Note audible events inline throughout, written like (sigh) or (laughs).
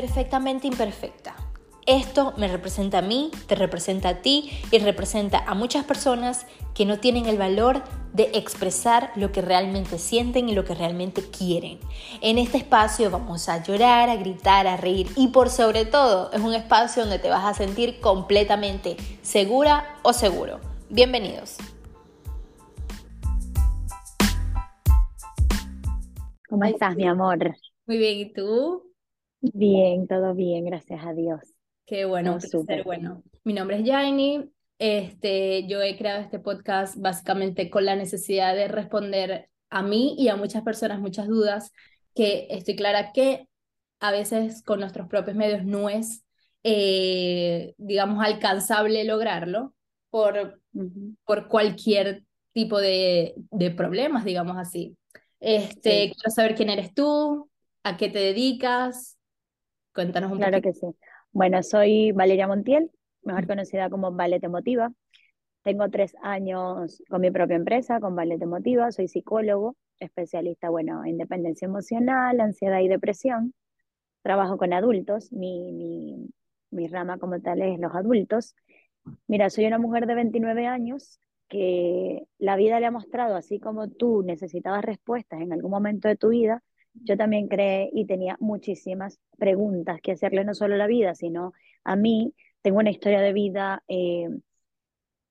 perfectamente imperfecta. Esto me representa a mí, te representa a ti y representa a muchas personas que no tienen el valor de expresar lo que realmente sienten y lo que realmente quieren. En este espacio vamos a llorar, a gritar, a reír y por sobre todo es un espacio donde te vas a sentir completamente segura o seguro. Bienvenidos. ¿Cómo estás, mi amor? Muy bien, ¿y tú? Bien, todo bien, gracias a Dios. Qué bueno, un bueno. Mi nombre es Jaini. Este, yo he creado este podcast básicamente con la necesidad de responder a mí y a muchas personas muchas dudas que estoy clara que a veces con nuestros propios medios no es, eh, digamos, alcanzable lograrlo por, por cualquier tipo de, de problemas, digamos así. Este, Quiero saber quién eres tú, a qué te dedicas, Cuéntanos un poco. Claro que sí. Bueno, soy Valeria Montiel, mejor conocida como Ballet Emotiva. Tengo tres años con mi propia empresa, con Ballet Emotiva. Soy psicólogo, especialista, bueno, en dependencia emocional, ansiedad y depresión. Trabajo con adultos. Mi, mi, mi rama como tal es los adultos. Mira, soy una mujer de 29 años que la vida le ha mostrado, así como tú necesitabas respuestas en algún momento de tu vida, yo también creé y tenía muchísimas preguntas que hacerle no solo a la vida, sino a mí. Tengo una historia de vida eh,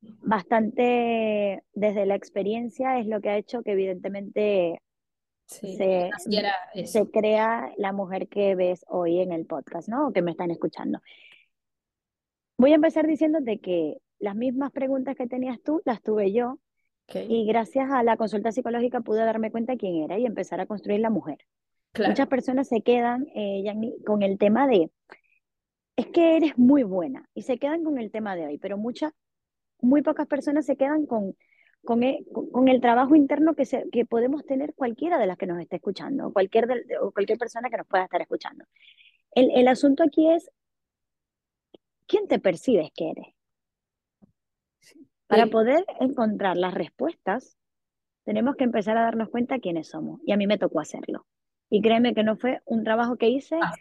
bastante desde la experiencia, es lo que ha hecho que evidentemente se, se, crea la mujer que ves hoy en el podcast, ¿no? O que me están escuchando. Voy a empezar diciéndote que las mismas preguntas que tenías tú, las tuve yo y gracias a la consulta psicológica pude darme cuenta quién era y empezar a construir la mujer. Muchas personas se quedan eh, con el tema de, es que eres muy buena y se quedan con el tema de hoy, pero muchas, muy pocas personas se quedan con, con, el, con el trabajo interno que, se, que podemos tener cualquiera de las que nos esté escuchando cualquier, o cualquier persona que nos pueda estar escuchando. El, el asunto aquí es, ¿quién te percibes que eres? Para poder encontrar las respuestas, tenemos que empezar a darnos cuenta quiénes somos. Y a mí me tocó hacerlo. Y créeme que no fue un trabajo que hice ah,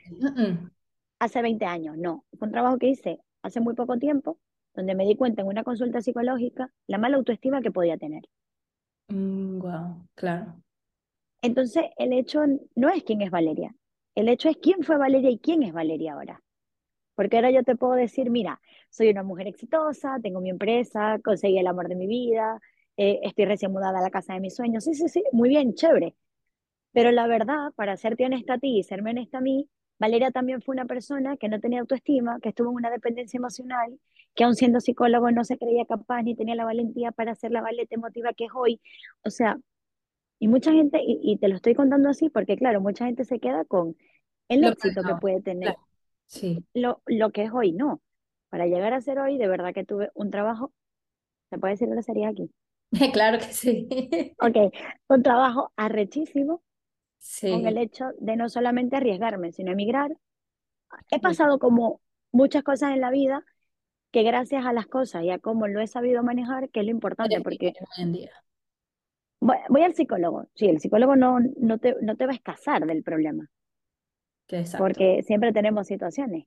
hace 20 años, no. Fue un trabajo que hice hace muy poco tiempo, donde me di cuenta en una consulta psicológica la mala autoestima que podía tener. wow, mm, claro. Entonces, el hecho no es quién es Valeria. El hecho es quién fue Valeria y quién es Valeria ahora. Porque ahora yo te puedo decir, mira, soy una mujer exitosa, tengo mi empresa, conseguí el amor de mi vida, eh, estoy recién mudada a la casa de mis sueños. Sí, sí, sí, muy bien, chévere. Pero la verdad, para serte honesta a ti y serme honesta a mí, Valeria también fue una persona que no tenía autoestima, que estuvo en una dependencia emocional, que aún siendo psicólogo no se creía capaz ni tenía la valentía para hacer la valeta emotiva que es hoy. O sea, y mucha gente, y, te lo estoy contando así porque claro, mucha gente se queda con el éxito que puede tener. Sí. Lo, lo que es hoy, no. Para llegar a ser hoy, de verdad que tuve un trabajo, ¿se puede decir sería aquí? (laughs) Claro que sí. Ok, un trabajo arrechísimo sí. con el hecho de no solamente arriesgarme, sino emigrar. He pasado como muchas cosas en la vida que gracias a las cosas y a cómo lo he sabido manejar, que es lo importante, porque voy, voy, al psicólogo. Sí, el psicólogo no, no, te, no te va a escasar del problema. Porque siempre tenemos situaciones.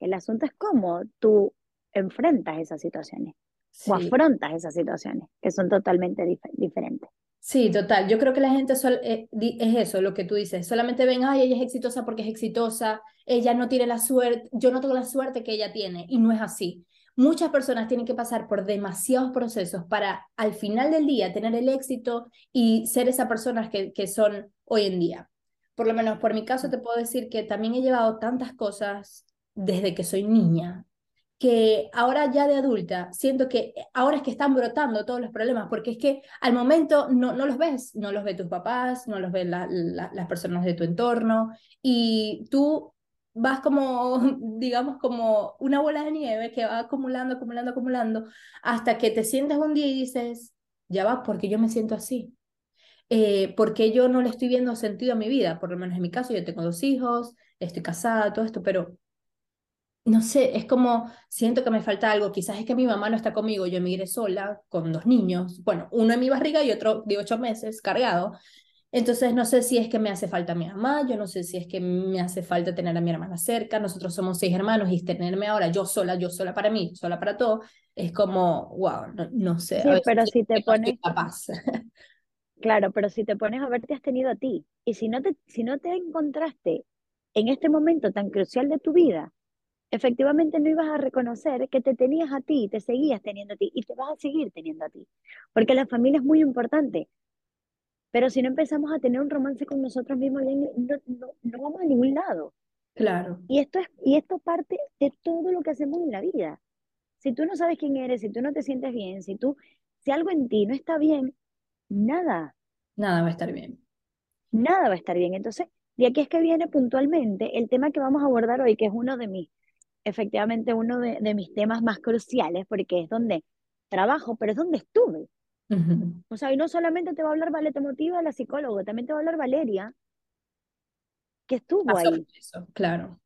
El asunto es cómo tú enfrentas esas situaciones o afrontas esas situaciones, que son totalmente diferentes. Sí, total. Yo creo que la gente eh, es eso, lo que tú dices. Solamente ven, ay, ella es exitosa porque es exitosa, ella no tiene la suerte, yo no tengo la suerte que ella tiene, y no es así. Muchas personas tienen que pasar por demasiados procesos para al final del día tener el éxito y ser esas personas que, que son hoy en día por lo menos por mi caso te puedo decir que también he llevado tantas cosas desde que soy niña, que ahora ya de adulta siento que ahora es que están brotando todos los problemas, porque es que al momento no, no los ves, no los ve tus papás, no los ven las personas de tu entorno, y tú vas como, (laughs) digamos, como una bola de nieve que va acumulando, acumulando, acumulando, hasta que te sientes un día y dices, ya va, porque yo me siento así eh, porque yo no le estoy viendo sentido a mi vida, por lo menos en mi caso, yo tengo dos hijos, estoy casada, todo esto, pero no sé, es como siento que me falta algo, quizás es que mi mamá no está conmigo, yo emigré sola con dos niños, bueno, uno en mi barriga y otro de ocho meses cargado, Entonces, no sé si es que me hace falta mi mamá, yo no sé si es que me hace falta tener a mi hermana cerca, nosotros somos seis hermanos y tenerme ahora yo sola, yo sola para mí, sola para todo, es como, wow, no, sé. Sí, pero si te pones... (laughs) Claro, pero si te pones a ver, te has tenido a ti. Y si no te, si no te encontraste en este momento tan crucial de tu vida, efectivamente no ibas a reconocer que te tenías a ti, te seguías teniendo a ti y te vas a seguir teniendo a ti. Porque la familia es muy importante. Pero si no empezamos a tener un romance con nosotros mismos, no, no, no vamos a ningún lado. Claro. Y esto, es, y esto parte de todo lo que hacemos en la vida. Si tú no sabes quién eres, si tú no te sientes bien, si tú, si algo en ti no está bien, nada. Nada va a estar bien. Nada va a estar bien. Entonces, de aquí es que viene puntualmente el tema que vamos a abordar hoy, que es uno de mis, efectivamente, uno de, mis temas más cruciales, porque es donde trabajo, pero es donde estuve. O sea, y no solamente te va a hablar Vale, te motiva la psicóloga, también te va a hablar Valeria, que estuvo ahí. claro.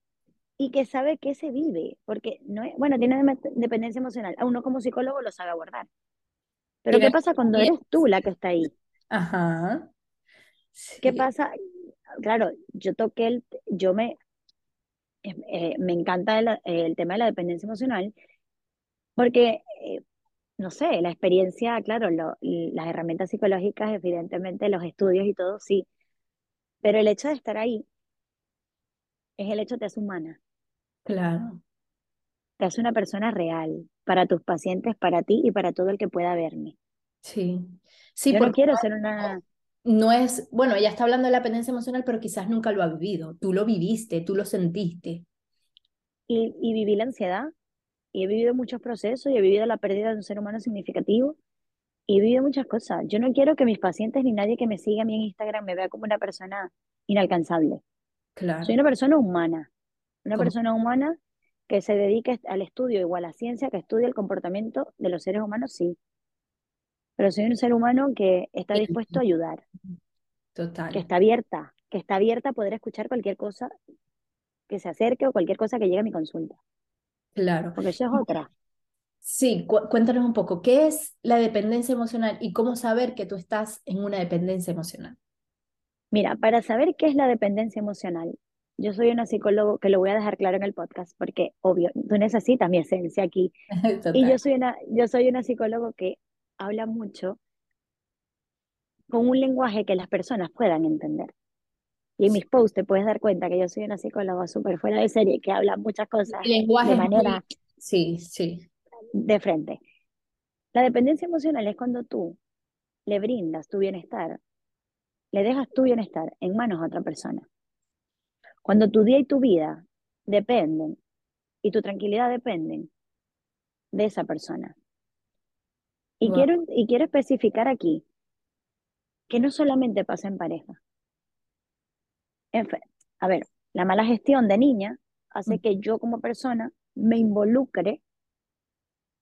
Y que sabe que se vive, porque no es, bueno, tiene dependencia emocional. A uno como psicólogo lo sabe abordar. Pero ¿qué pasa cuando eres tú la que está ahí? Ajá. ¿Qué pasa? Claro, yo toqué el, yo me, eh, eh, me encanta el, tema de la dependencia emocional, porque, eh, no sé, la experiencia, claro, las herramientas psicológicas, evidentemente, los estudios y todo, sí, pero el hecho de estar ahí es el hecho de ser humana. Claro. Te hace una persona real para tus pacientes, para ti y para todo el que pueda verme. Sí. Sí, Yo no quiero ser una... No es, bueno, ella está hablando de la dependencia emocional, pero quizás nunca lo ha vivido. Tú lo viviste, tú lo sentiste. Y, y viví la ansiedad, y he vivido muchos procesos, y he vivido la pérdida de un ser humano significativo, y he vivido muchas cosas. Yo no quiero que mis pacientes ni nadie que me siga a mí en Instagram me vea como una persona inalcanzable. Claro. Soy una persona humana, una persona humana que se dedique al estudio, igual a la ciencia, que estudie el comportamiento de los seres humanos, sí. Pero soy un ser humano que está dispuesto a ayudar. Total. Que está abierta, que está abierta a poder escuchar cualquier cosa que se acerque o cualquier cosa que llegue a mi consulta. Claro. Porque eso es otra. Sí, cuéntanos un poco, ¿qué es la dependencia emocional y cómo saber que tú estás en una dependencia emocional? Mira, para saber qué es la dependencia emocional, yo soy una psicólogo que lo voy a dejar claro en el podcast porque, obvio, tú necesitas mi esencia aquí. (laughs) Y yo soy una, yo soy una psicólogo que habla mucho con un lenguaje que las personas puedan entender. Y en mis posts te puedes dar cuenta que yo soy una psicóloga súper fuera de serie que habla muchas cosas lenguaje de manera sí, sí. de frente. La dependencia emocional es cuando tú le brindas tu bienestar, le dejas tu bienestar en manos a otra persona. Cuando tu día y tu vida dependen y tu tranquilidad dependen de esa persona. Y, quiero, y quiero especificar aquí que no solamente pasa en pareja. a ver, la mala gestión de niña hace mm. que yo como persona me involucre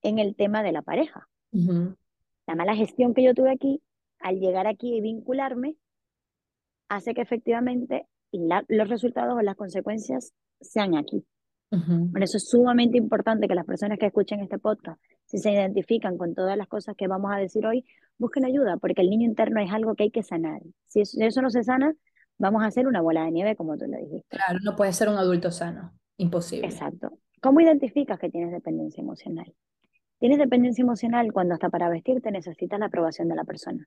en el tema de la pareja. La mala gestión que yo tuve aquí, al llegar aquí y vincularme, hace que efectivamente los resultados o las consecuencias sean aquí. Por eso es sumamente importante que las personas que escuchen este podcast, si se identifican con todas las cosas que vamos a decir hoy, busquen ayuda, porque el niño interno es algo que hay que sanar. Si eso, no se sana, vamos a hacer una bola de nieve, como tú lo dijiste. Claro, no puede ser un adulto sano, imposible. Exacto. ¿Cómo identificas que tienes dependencia emocional? Tienes dependencia emocional cuando hasta para vestirte necesitas la aprobación de la persona.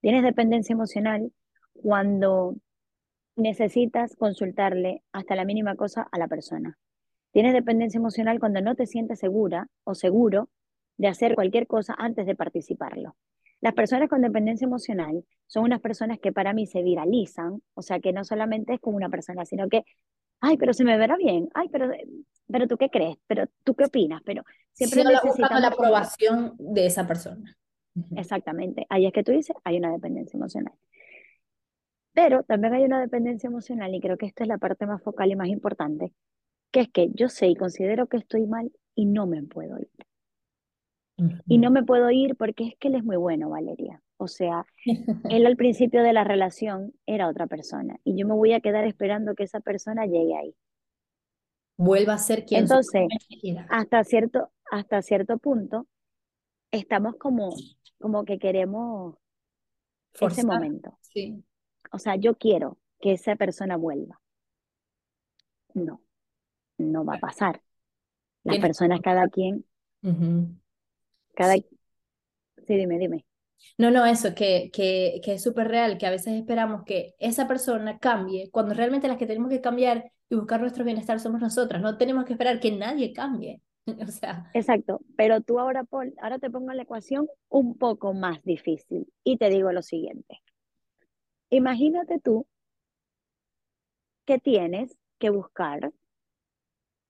Tienes dependencia emocional cuando necesitas consultarle hasta la mínima cosa a la persona. Tienes dependencia emocional cuando no te sientes segura o seguro de hacer cualquier cosa antes de participarlo. Las personas con dependencia emocional son unas personas que para mí se viralizan, o sea, que no solamente es como una persona, sino que, ay, pero se me verá bien, ay, pero, pero tú qué crees, pero tú qué opinas, pero siempre necesitamos la aprobación de esa persona. Exactamente, ahí es que tú dices, hay una dependencia emocional. Pero también hay una dependencia emocional y creo que esta es la parte más focal y más importante, que es que yo sé y considero que estoy mal y no me puedo ir. Y no me puedo ir porque es que él es muy bueno, Valeria. O sea, (laughs) él al principio de la relación era otra persona y yo me voy a quedar esperando que esa persona llegue ahí. Vuelva a ser quien Entonces, hasta cierto, hasta cierto punto, estamos como, como que queremos ese momento. Sí. O sea, yo quiero que esa persona vuelva. No, no va a pasar. Las personas, cada quien, cada... Sí, dime, dime. No, no, eso, que, que, que es súper real, que a veces esperamos que esa persona cambie, cuando realmente las que tenemos que cambiar y buscar nuestro bienestar somos nosotras, no tenemos que esperar que nadie cambie. (laughs) o sea. Exacto, pero tú ahora, Paul, ahora te pongo la ecuación un poco más difícil y te digo lo siguiente. Imagínate tú que tienes que buscar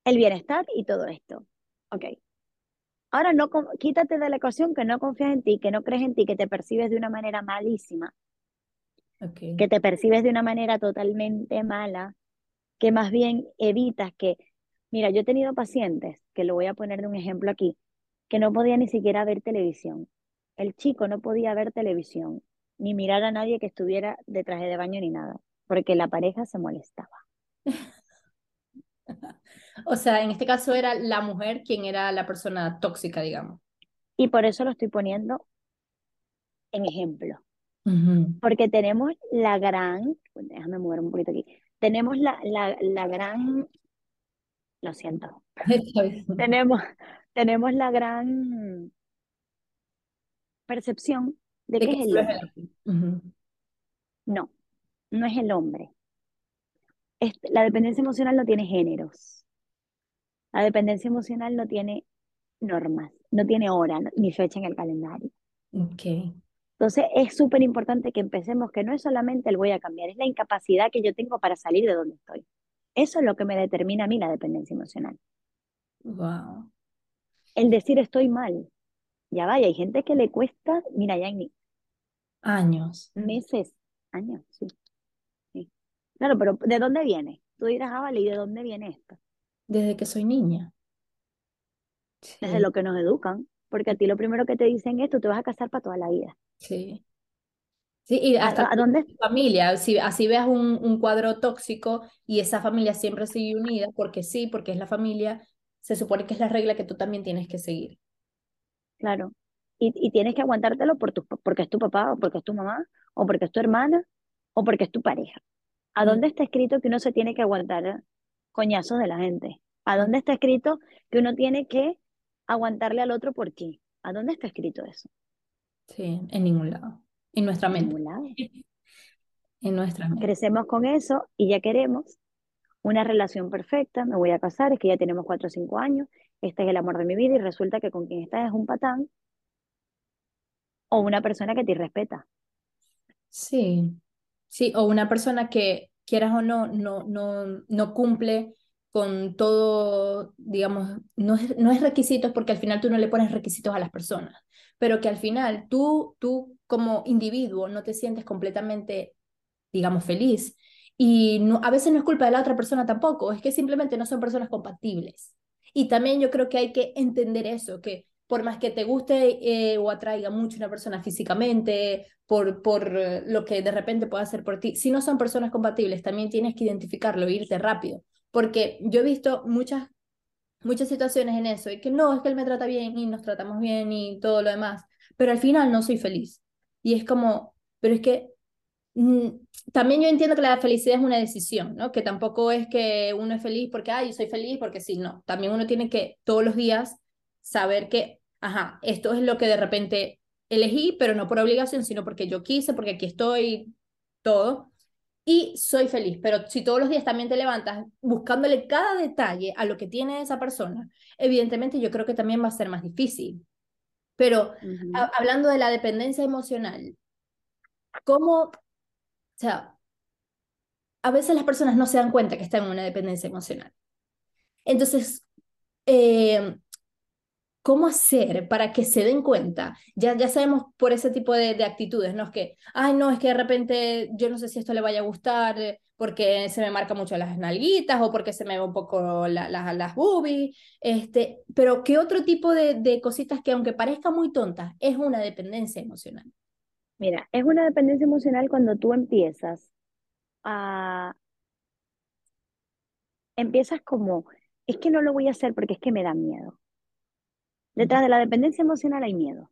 el bienestar y todo esto. Ok, Ahora no quítate de la ecuación que no confías en ti, que no crees en ti, que te percibes de una manera malísima. Que te percibes de una manera totalmente mala, que más bien evitas que, mira, yo he tenido pacientes, que lo voy a poner de un ejemplo aquí, que no podía ni siquiera ver televisión. El chico no podía ver televisión, ni mirar a nadie que estuviera de traje de baño ni nada, porque la pareja se molestaba. (laughs) O sea, en este caso era la mujer quien era la persona tóxica, digamos. Y por eso lo estoy poniendo en ejemplo. Porque tenemos la gran, déjame mover un poquito aquí, tenemos la, la, la gran, lo siento, (laughs) tenemos, tenemos la gran percepción de, que, es el hombre. No, no es el hombre. la dependencia emocional no tiene géneros. La dependencia emocional no tiene normas, no tiene hora ni fecha en el calendario. Okay. Entonces es súper importante que empecemos que no es solamente el voy a cambiar, es la incapacidad que yo tengo para salir de donde estoy. Eso es lo que me determina a mí la dependencia emocional. Wow. El decir estoy mal. Ya vaya, hay gente que le cuesta, mira, ya ni años. Meses, años, sí. sí. Claro, pero ¿de dónde viene? Tú dirás, ah, vale, ¿y de dónde viene esto? desde que soy niña. Desde lo que nos educan, porque a ti lo primero que te dicen es, tú te vas a casar para toda la vida. Sí. Sí, y hasta ¿A, dónde? familia, si así veas un, un, cuadro tóxico y esa familia siempre sigue unida, porque sí, porque es la familia, se supone que es la regla que tú también tienes que seguir. Claro. Y, y tienes que aguantártelo por tu, porque es tu papá, o porque es tu mamá, o porque es tu hermana, o porque es tu pareja. ¿A dónde está escrito que uno se tiene que aguantar coñazos de la gente. ¿A dónde está escrito que uno tiene que aguantarle al otro por qué? ¿A dónde está escrito eso? Sí, en ningún lado. En nuestra mente. En ningún lado. (laughs) en nuestra mente. Crecemos con eso y ya queremos una relación perfecta, me voy a casar, es que ya tenemos cuatro o cinco años, este es el amor de mi vida y resulta que con quien estás es un patán o una persona que te respeta. Sí, sí, o una persona que quieras o no, no, no, no cumple con todo, digamos, no es, no es requisitos porque al final tú no le pones requisitos a las personas, pero que al final tú, tú como individuo no te sientes completamente, digamos, feliz. Y a veces no es culpa de la otra persona tampoco, es que simplemente no son personas compatibles. Y también yo creo que hay que entender eso, que por más que te guste eh, o atraiga mucho una persona físicamente, por, por eh, lo que de repente pueda hacer por ti, si no son personas compatibles, también tienes que identificarlo e irte rápido. Porque yo he visto muchas, muchas situaciones en eso, y que no, es que él me trata bien y nos tratamos bien y todo lo demás, pero al final no soy feliz. Y es como, pero es que mm, también yo entiendo que la felicidad es una decisión, ¿no? Que tampoco es que uno es feliz porque, ay, yo soy feliz porque sí, no. También uno tiene que todos los días saber que, ajá, esto es lo que de repente elegí, pero no por obligación, sino porque yo quise, porque aquí estoy, todo. Y soy feliz, pero si todos los días también te levantas buscándole cada detalle a lo que tiene esa persona, evidentemente yo creo que también va a ser más difícil. Pero hablando de la dependencia emocional, ¿cómo, o sea, a veces las personas no se dan cuenta que están en una dependencia emocional. Entonces, eh, ¿Cómo hacer para que se den cuenta? Ya, ya sabemos por ese tipo de, de, actitudes, ¿no? Es que, ay, no, es que de repente yo no sé si esto le vaya a gustar eh, porque se me marca mucho las nalguitas o porque se me ve un poco la, las boobies, este, pero ¿qué otro tipo de, de cositas que aunque parezca muy tontas, es una dependencia emocional? Mira, es una dependencia emocional cuando tú empiezas a... Empiezas como, es que no lo voy a hacer porque es que me da miedo Detrás de la dependencia emocional hay miedo.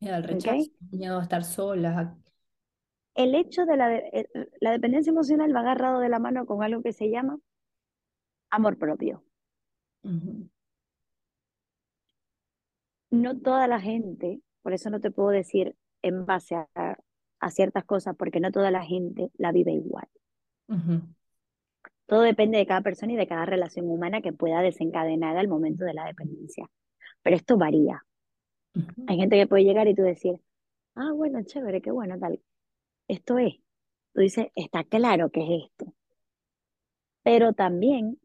Miedo al rechazo, miedo a estar sola. el hecho de la, eh, la dependencia emocional va agarrado de la mano con algo que se llama amor propio. No toda la gente, por eso no te puedo decir en base a, a ciertas cosas, porque no toda la gente la vive igual. Todo depende de cada persona y de cada relación humana que pueda desencadenar al momento de la dependencia. Pero esto varía. Hay gente que puede llegar y tú decir, ah, bueno, chévere, qué bueno, tal. Esto es. Tú dices, está claro que es esto. Pero también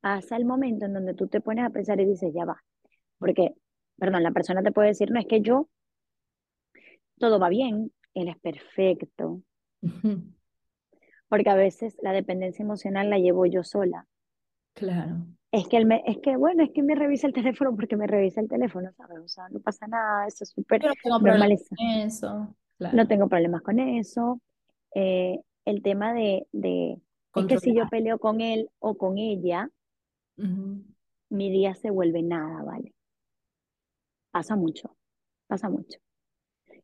pasa el momento en donde tú te pones a pensar y dices, ya va. Porque, perdón, la persona te puede decir, no es que yo, todo va bien, él es perfecto. Porque a veces la dependencia emocional la llevo yo sola. Claro es que, él me, es que, bueno, es que me revisa el teléfono porque me revisa el teléfono, ¿sabes? O sea, no pasa nada, eso es súper no con eso. No tengo problemas con eso. Eh, el tema de, de es que si yo peleo con él o con ella, mi día se vuelve nada, ¿vale? Pasa mucho, pasa mucho.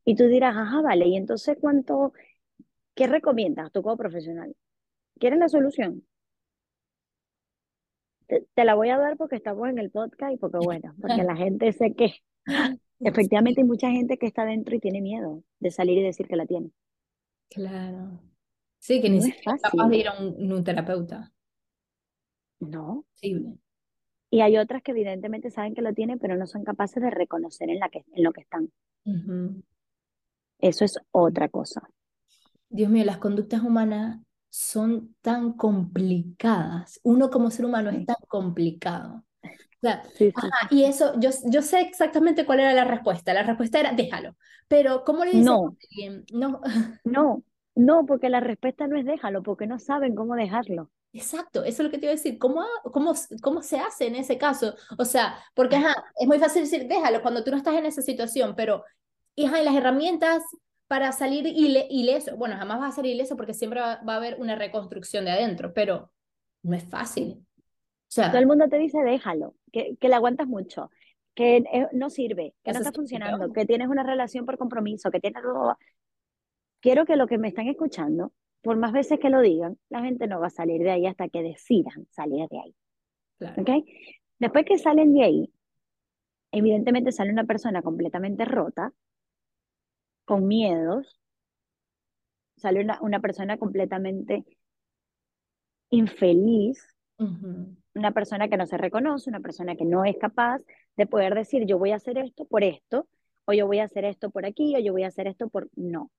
Y tú dirás, ajá, vale, y entonces, ¿cuánto, qué recomiendas tú como profesional? ¿Quieres la solución? te, la voy a dar porque estamos en el podcast y porque (laughs) bueno, porque la gente sé que (laughs) efectivamente hay mucha gente que está dentro y tiene miedo de salir y decir que la tiene. Claro. Sí, que ni siquiera es capaz de ir a un, terapeuta. No. Y hay otras que evidentemente saben que lo tienen, pero no son capaces de reconocer en, la que, en lo que están. Eso es otra cosa. Dios mío, las conductas humanas son tan complicadas. Uno como ser humano es tan complicado. y eso, yo, yo sé exactamente cuál era la respuesta. La respuesta era, déjalo. Pero, ¿cómo le dices no. No. (laughs) no, no, porque la respuesta no es déjalo, porque no saben cómo dejarlo. Exacto, eso es lo que te iba a decir. ¿Cómo, cómo, cómo se hace en ese caso? O sea, porque es muy fácil decir, déjalo cuando tú no estás en esa situación, pero hija, y las herramientas para salir ileso. Bueno, jamás va a salir ileso porque siempre va, a haber una reconstrucción de adentro, pero no es fácil. O sea, Todo el mundo te dice déjalo, que, que le aguantas mucho, que eh, no sirve, que no está funcionando, que tienes una relación por compromiso, que tienes. Quiero que lo que me están escuchando, por más veces que lo digan, la gente no va a salir de ahí hasta que decidan salir de ahí. Claro. Después que salen de ahí, evidentemente sale una persona completamente rota, con miedos, sale una, una persona completamente infeliz, una persona que no se reconoce, una persona que no es capaz de poder decir yo voy a hacer esto por esto, o yo voy a hacer esto por aquí, o yo voy a hacer esto por... No.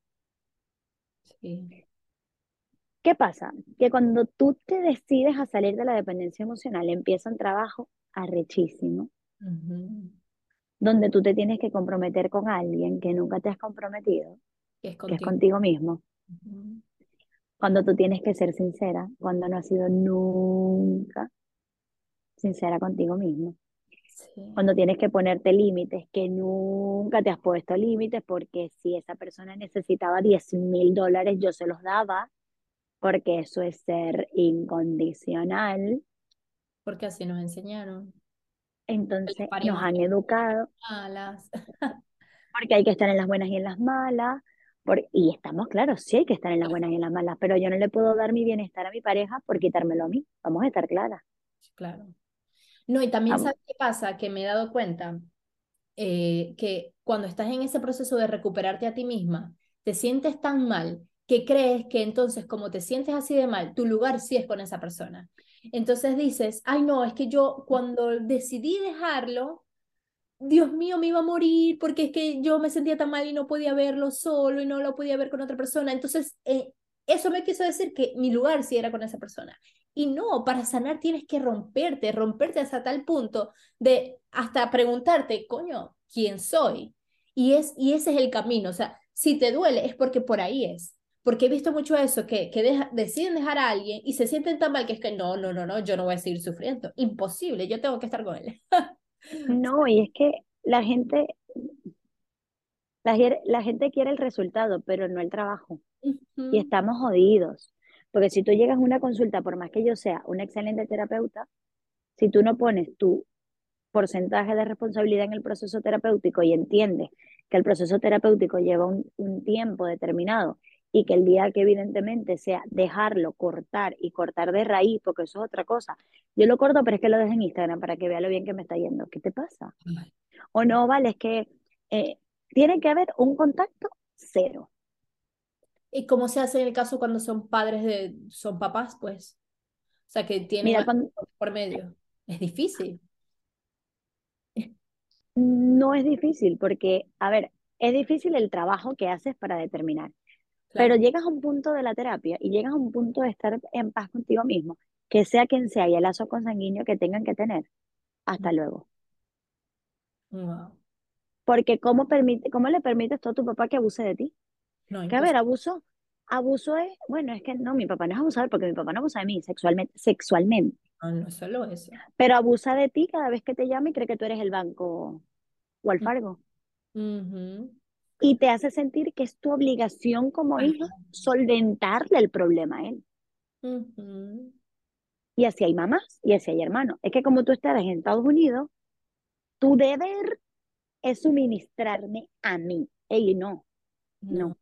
¿Qué pasa? Que cuando tú te decides a salir de la dependencia emocional, empieza un trabajo arrechísimo donde tú te tienes que comprometer con alguien que nunca te has comprometido, que es contigo, mismo. Cuando tú tienes que ser sincera, cuando no has sido nunca sincera contigo mismo. Cuando tienes que ponerte límites, que nunca te has puesto límites, porque si esa persona necesitaba 10 mil dólares, yo se los daba, porque eso es ser incondicional. Porque así nos enseñaron. Entonces nos han educado. (laughs) porque hay que estar en las buenas y en las malas. y estamos claros, sí hay que estar en las buenas y en las malas, pero yo no le puedo dar mi bienestar a mi pareja por quitármelo a mí. Vamos a estar claras. Claro. No, y también sabes qué pasa, que me he dado cuenta eh, que cuando estás en ese proceso de recuperarte a ti misma, te sientes tan mal que crees que entonces como te sientes así de mal, tu lugar sí es con esa persona. Entonces dices, ay no, es que yo cuando decidí dejarlo, Dios mío, me iba a morir porque es que yo me sentía tan mal y no podía verlo solo y no lo podía ver con otra persona. Entonces, eh, eso me quiso decir que mi lugar sí era con esa persona. Y no, para sanar tienes que romperte, romperte hasta tal punto de hasta preguntarte, coño, ¿quién soy? Y, es, y ese es el camino. O sea, si te duele es porque por ahí es. Porque he visto mucho eso, que, que deciden dejar a alguien y se sienten tan mal que es que no, no, no, no, yo no voy a seguir sufriendo. Imposible, yo tengo que estar con él. (laughs) no, y es que la gente, la, la, gente quiere el resultado, pero no el trabajo. Y estamos jodidos. Porque si tú llegas a una consulta, por más que yo sea una excelente terapeuta, si tú no pones tu porcentaje de responsabilidad en el proceso terapéutico y entiendes que el proceso terapéutico lleva un, tiempo determinado y que el día que evidentemente sea dejarlo, cortar y cortar de raíz, porque eso es otra cosa. Yo lo corto, pero es que lo dejo en Instagram para que vea lo bien que me está yendo. ¿Qué te pasa? O no, vale, es que eh, tiene que haber un contacto cero. ¿Y cómo se hace en el caso cuando son padres de, son papás, pues? O sea, que tienen por medio. Es difícil. No es difícil porque, a ver, es difícil el trabajo que haces para determinar. Pero llegas a un punto de la terapia y llegas a un punto de estar en paz contigo mismo, que sea quien sea y el lazo consanguíneo que tengan que tener. Hasta luego. Porque ¿cómo, permite, ¿cómo le permites tú a tu papá que abuse de ti? No, que a ver, abuso, abuso es, bueno, es que no, mi papá no es abusador porque mi papá no abusa de mí sexualmente. sexualmente. No, no solo eso. Pero abusa de ti cada vez que te llama y cree que tú eres el banco o el fargo. Y te hace sentir que es tu obligación como hijo solventarle el problema a él. Y así hay mamás y así hay hermanos. Es que como tú estás en Estados Unidos, tu deber es suministrarme a mí. Ey, no, no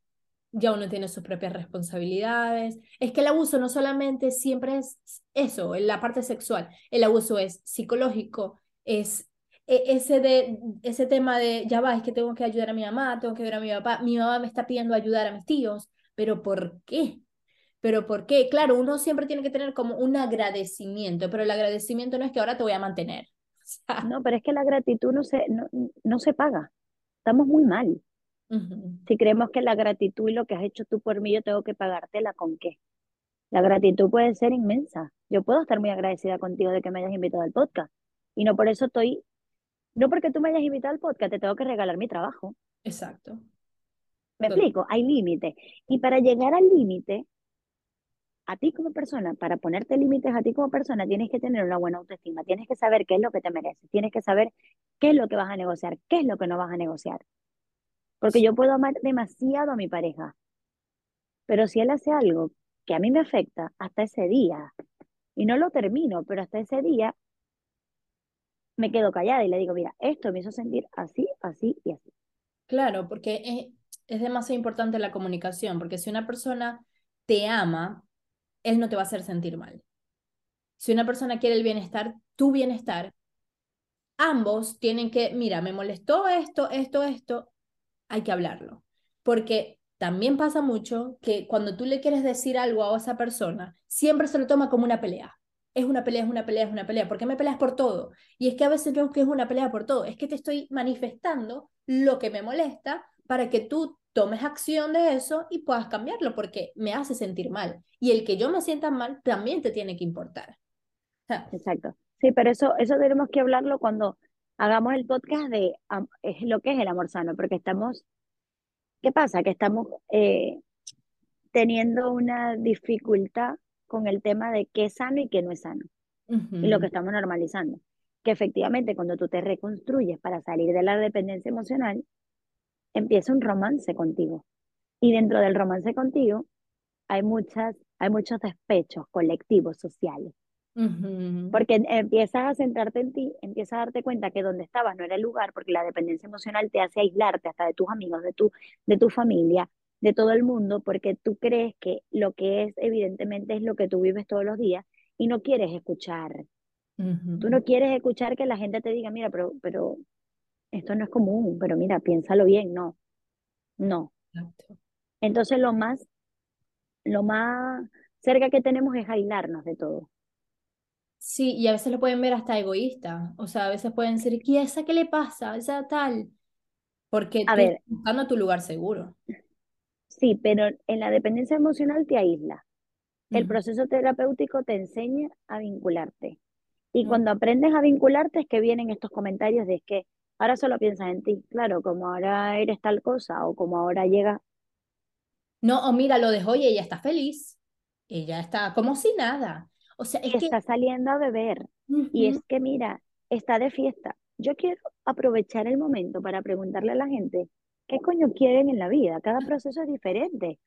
ya uno tiene sus propias responsabilidades. Es que el abuso no solamente siempre es eso, en la parte sexual, el abuso es psicológico, es ese, de, ese tema de, ya va, es que tengo que ayudar a mi mamá, tengo que ayudar a mi papá, mi mamá me está pidiendo ayudar a mis tíos, pero ¿por qué? Pero ¿por qué? Claro, uno siempre tiene que tener como un agradecimiento, pero el agradecimiento no es que ahora te voy a mantener. (laughs) no, pero es que la gratitud no se, no, no se paga. Estamos muy mal. Si creemos que la gratitud y lo que has hecho tú por mí, yo tengo que pagártela con qué. La gratitud puede ser inmensa. Yo puedo estar muy agradecida contigo de que me hayas invitado al podcast. Y no por eso estoy, no porque tú me hayas invitado al podcast, te tengo que regalar mi trabajo. Exacto. Me explico, hay límites. Y para llegar al límite, a ti como persona, para ponerte límites a ti como persona, tienes que tener una buena autoestima, tienes que saber qué es lo que te mereces, tienes que saber qué es lo que vas a negociar, qué es lo que no vas a negociar. Porque yo puedo amar demasiado a mi pareja, pero si él hace algo que a mí me afecta hasta ese día, y no lo termino, pero hasta ese día me quedo callada y le digo, mira, esto me hizo sentir así, así y así. Claro, porque es, es demasiado importante la comunicación, porque si una persona te ama, él no te va a hacer sentir mal. Si una persona quiere el bienestar, tu bienestar, ambos tienen que, mira, me molestó esto, esto, esto, hay que hablarlo. Porque también pasa mucho que cuando tú le quieres decir algo a esa persona, siempre se lo toma como una pelea. Es una pelea, es una pelea, es una pelea. ¿Por qué me peleas por todo? Y es que a veces es que es una pelea por todo, es que te estoy manifestando lo que me molesta para que tú tomes acción de eso y puedas cambiarlo, porque me hace sentir mal. Y el que yo me sienta mal también te tiene que importar. Exacto. Sí, pero eso, eso tenemos que hablarlo cuando hagamos el podcast de es lo que es el amor sano, porque estamos, ¿qué pasa? Que estamos eh, teniendo una dificultad con el tema de qué es sano y qué no es sano, y lo que estamos normalizando. Que efectivamente cuando tú te reconstruyes para salir de la dependencia emocional, empieza un romance contigo. Y dentro del romance contigo hay, muchas, hay muchos despechos colectivos, sociales. Porque empiezas a centrarte en ti, empiezas a darte cuenta que donde estabas no era el lugar, porque la dependencia emocional te hace aislarte hasta de tus amigos, de tu, de tu familia, de todo el mundo, porque tú crees que lo que es evidentemente es lo que tú vives todos los días y no quieres escuchar. Tú no quieres escuchar que la gente te diga, mira, pero, pero esto no es común, pero mira, piénsalo bien, no, no. Entonces lo más, lo más cerca que tenemos es aislarnos de todo. Sí, y a veces lo pueden ver hasta egoísta. O sea, a veces pueden decir, ¿qué esa qué le pasa? Esa tal. Porque a tú ver, estás buscando tu lugar seguro. Sí, pero en la dependencia emocional te aísla. El proceso terapéutico te enseña a vincularte. Y cuando aprendes a vincularte es que vienen estos comentarios de que ahora solo piensas en ti. Claro, como ahora eres tal cosa o como ahora llega. No, o mira, lo dejó y ella está feliz. Ella está como si nada. O sea, es está saliendo a beber y es que mira, está de fiesta. Yo quiero aprovechar el momento para preguntarle a la gente qué coño quieren en la vida. Cada proceso es diferente.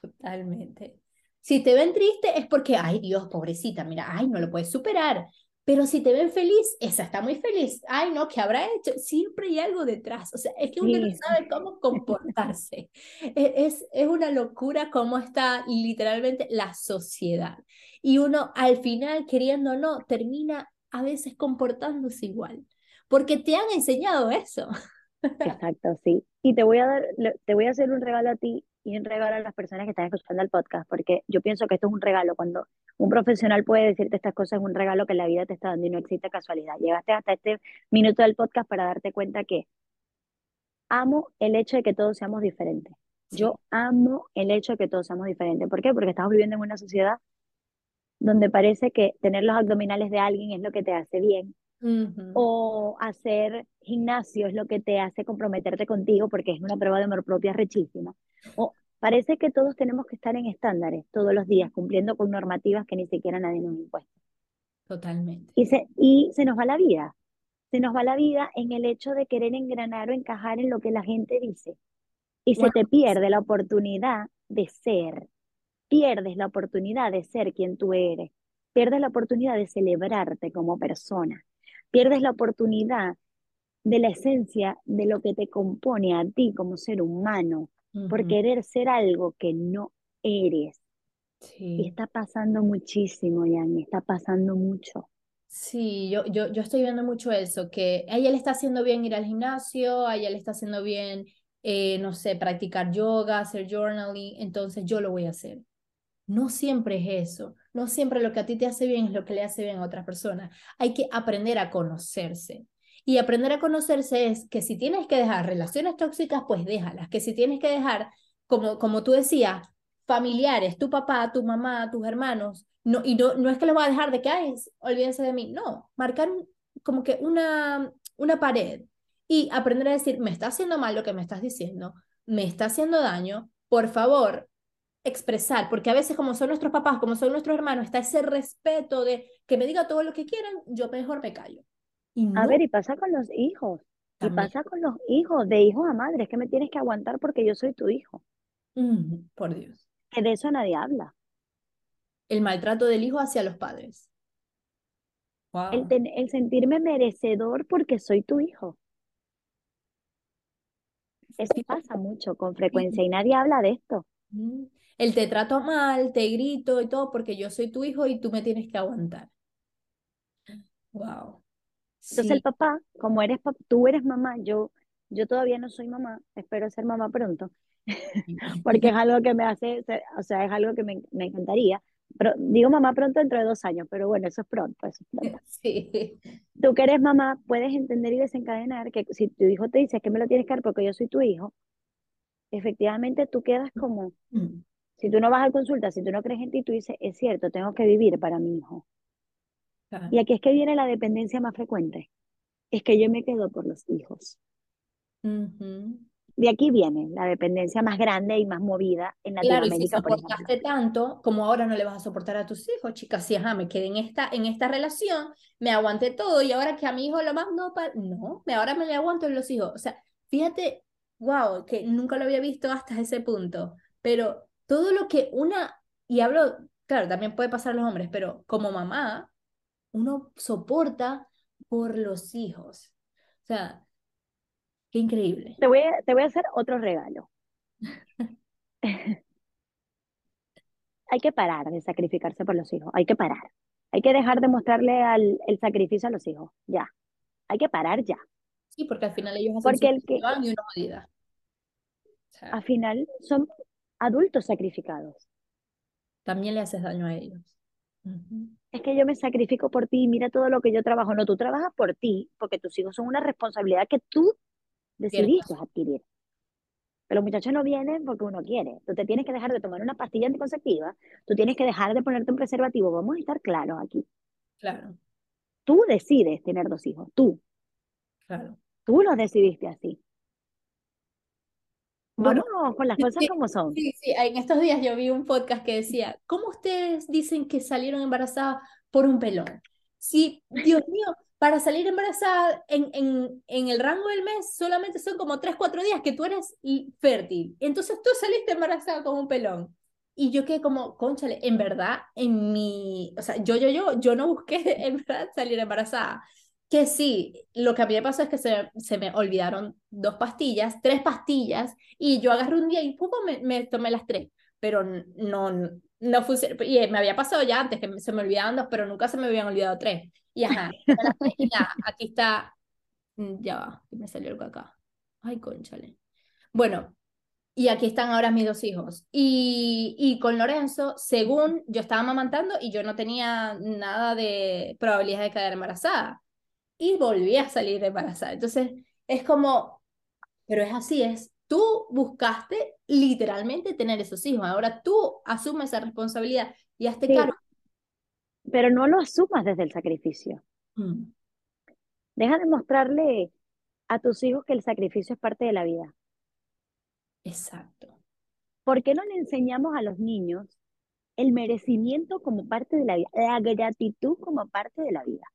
Totalmente. Si te ven triste es porque, ay Dios, pobrecita, mira, ay, no lo puedes superar. Pero si te ven feliz, esa está muy feliz. Ay, no, ¿qué habrá hecho? Siempre hay algo detrás. O sea, es que uno no sabe cómo comportarse. (laughs) E, es, es una locura cómo está literalmente la sociedad. Y uno al final, queriendo o no, termina a veces comportándose igual. Porque te han enseñado eso. (laughs) Exacto, sí. Y te voy a dar, te voy a hacer un regalo a ti y un regalo a las personas que están escuchando el podcast, porque yo pienso que esto es un regalo. Cuando un profesional puede decirte estas cosas, es un regalo que la vida te está dando y no existe casualidad. Llegaste hasta este minuto del podcast para darte cuenta que amo el hecho de que todos seamos diferentes. Yo amo el hecho de que todos seamos diferentes. ¿Por qué? Porque estamos viviendo en una sociedad donde parece que tener los abdominales de alguien es lo que te hace bien, o hacer gimnasio es lo que te hace comprometerte contigo porque es una prueba de amor propia rechísima. O parece que todos tenemos que estar en estándares todos los días, cumpliendo con normativas que ni siquiera nadie nos impuesta. Totalmente. Y se, y se nos va la vida. Se nos va la vida en el hecho de querer engranar o encajar en lo que la gente dice. Y se te pierde la oportunidad de ser. Pierdes la oportunidad de ser quien tú eres. Pierdes la oportunidad de celebrarte como persona pierdes la oportunidad de la esencia de lo que te compone a ti como ser humano por querer ser algo que no eres. Y está pasando muchísimo, me está pasando mucho. Sí, yo, yo, yo estoy viendo mucho eso, que a ella le está haciendo bien ir al gimnasio, a ella le está haciendo bien, eh, no sé, practicar yoga, hacer journaling, entonces yo lo voy a hacer. No siempre es eso, no siempre lo que a ti te hace bien es lo que le hace bien a otras personas. Hay que aprender a conocerse. Y aprender a conocerse es que si tienes que dejar relaciones tóxicas, pues déjalas. Que si tienes que dejar, como, como tú decías, familiares, tu papá, tu mamá, tus hermanos, no, y no, no es que lo va a dejar de que, ay, olvídense de mí. No, marcar como que una, una pared y aprender a decir, me está haciendo mal lo que me estás diciendo, me está haciendo daño, por favor, expresar, porque a veces como son nuestros papás, como son nuestros hermanos, está ese respeto de que me diga todo lo que quieran, yo mejor me callo. Y A ver, y pasa con los hijos, y pasa con los hijos, de hijos a madres, que me tienes que aguantar porque yo soy tu hijo. por Dios. Que de eso nadie habla. El maltrato del hijo hacia los padres. El, el sentirme merecedor porque soy tu hijo. Eso pasa mucho con frecuencia y nadie habla de esto el te trato mal, te grito y todo porque yo soy tu hijo y tú me tienes que aguantar. Wow. Entonces el papá, como eres tú eres mamá, yo yo todavía no soy mamá, espero ser mamá pronto, (laughs) porque es (laughs) algo que me hace, o sea, es algo que me, me, encantaría. Pero digo mamá pronto dentro de dos años, pero bueno, eso es pronto, eso es pronto. (laughs) Sí. Tú que eres mamá, puedes entender y desencadenar que si tu hijo te dice que me lo tienes que dar porque yo soy tu hijo, efectivamente tú quedas como, mm. Si tú no vas a consulta, si tú no crees en ti, tú dices, es cierto, tengo que vivir para mi hijo. Y aquí es que viene la dependencia más frecuente. Es que yo me quedo por los hijos. De aquí viene la dependencia más grande y más movida en Latinoamérica. Claro, si soportaste tanto, como ahora no le vas a soportar a tus hijos, chicas. Si ajá, me quedé en esta, en esta relación, me aguanté todo y ahora que a mi hijo lo más no, no, ahora me le aguanto en los hijos. O sea, fíjate, wow, que nunca lo había visto hasta ese punto. Pero todo lo que una, y hablo, claro, también puede pasar a los hombres, pero como mamá, uno soporta por los hijos. O sea, qué increíble. Te voy a, te voy a hacer otro regalo. (laughs) hay que parar de sacrificarse por los hijos, hay que parar. Hay que dejar de mostrarle al, el sacrificio a los hijos, ya. Hay que parar ya. Sí, porque al final ellos hacen porque el que, y uno al final son adultos sacrificados. También le haces daño a ellos. Es que yo me sacrifico por ti, mira todo lo que yo trabajo. No, tú trabajas por ti, porque tus hijos son una responsabilidad que tú decidiste adquirir. Pero los muchachos no vienen porque uno quiere. Tú te tienes que dejar de tomar una pastilla anticonceptiva, tú tienes que dejar de ponerte un preservativo. Vamos a estar claros aquí. Claro. Tú decides tener dos hijos, tú. Claro. Tú los decidiste así. Bueno, con las cosas como son. Sí, sí, en estos días yo vi un podcast que decía, ¿cómo ustedes dicen que salieron embarazadas por un pelón? Sí, Dios mío, para salir embarazada en, en, en el rango del mes solamente son como 3, 4 días que tú eres fértil. Entonces tú saliste embarazada con un pelón. Y yo quedé como, conchale, en verdad, en mi, o sea, yo, yo, yo, yo no busqué (laughs) en verdad salir embarazada. Que sí, lo que a mí me pasó es que se, se me olvidaron dos pastillas, tres pastillas, y yo agarré un día y poco me, me tomé las tres, pero no, no funcionó. Y me había pasado ya antes que se me olvidaban dos, pero nunca se me habían olvidado tres. Y ajá, aquí está, mm, ya va, me salió algo acá. Ay, conchale. Bueno, y aquí están ahora mis dos hijos. Y, y con Lorenzo, según yo estaba amamantando y yo no tenía nada de probabilidad de quedar embarazada. Y volví a salir embarazada. Entonces, es como, pero es así, es, tú buscaste literalmente tener esos hijos. Ahora tú asumes esa responsabilidad y hazte cargo. Pero no lo asumas desde el sacrificio. Mm. Deja de mostrarle a tus hijos que el sacrificio es parte de la vida. Exacto. ¿Por qué no le enseñamos a los niños el merecimiento como parte de la vida, la gratitud como parte de la vida?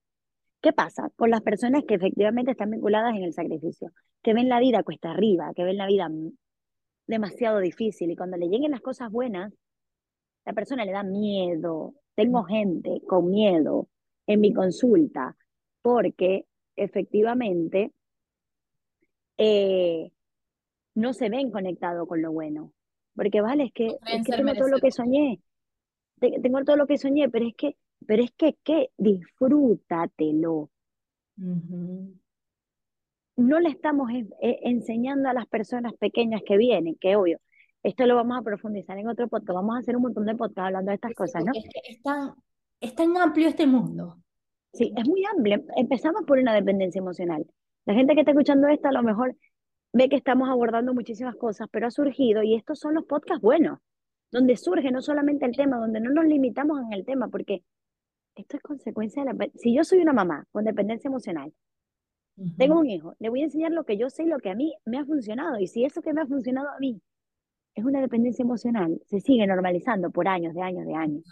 ¿Qué pasa con las personas que efectivamente están vinculadas en el sacrificio? Que ven la vida cuesta arriba, que ven la vida demasiado difícil y cuando le lleguen las cosas buenas, la persona le da miedo. Tengo gente con miedo en mi consulta porque efectivamente eh, no se ven conectados con lo bueno. Porque vale, es que, tengo todo lo que soñé. Tengo todo lo que soñé, pero es que, pero es que, ¿qué? Disfrútatelo. No le estamos enseñando a las personas pequeñas que vienen, que obvio, esto lo vamos a profundizar en otro podcast, vamos a hacer un montón de podcast hablando de estas cosas, ¿no? Es, es, tan, es tan amplio este mundo. Sí, es muy amplio. Empezamos por una dependencia emocional. La gente que está escuchando esto a lo mejor ve que estamos abordando muchísimas cosas, pero ha surgido, y estos son los podcasts buenos, donde surge no solamente el tema, donde no nos limitamos en el tema, porque esto es consecuencia de la... Si yo soy una mamá con dependencia emocional, tengo un hijo, le voy a enseñar lo que yo sé y lo que a mí me ha funcionado, y si eso que me ha funcionado a mí es una dependencia emocional, se sigue normalizando por años, de años, de años.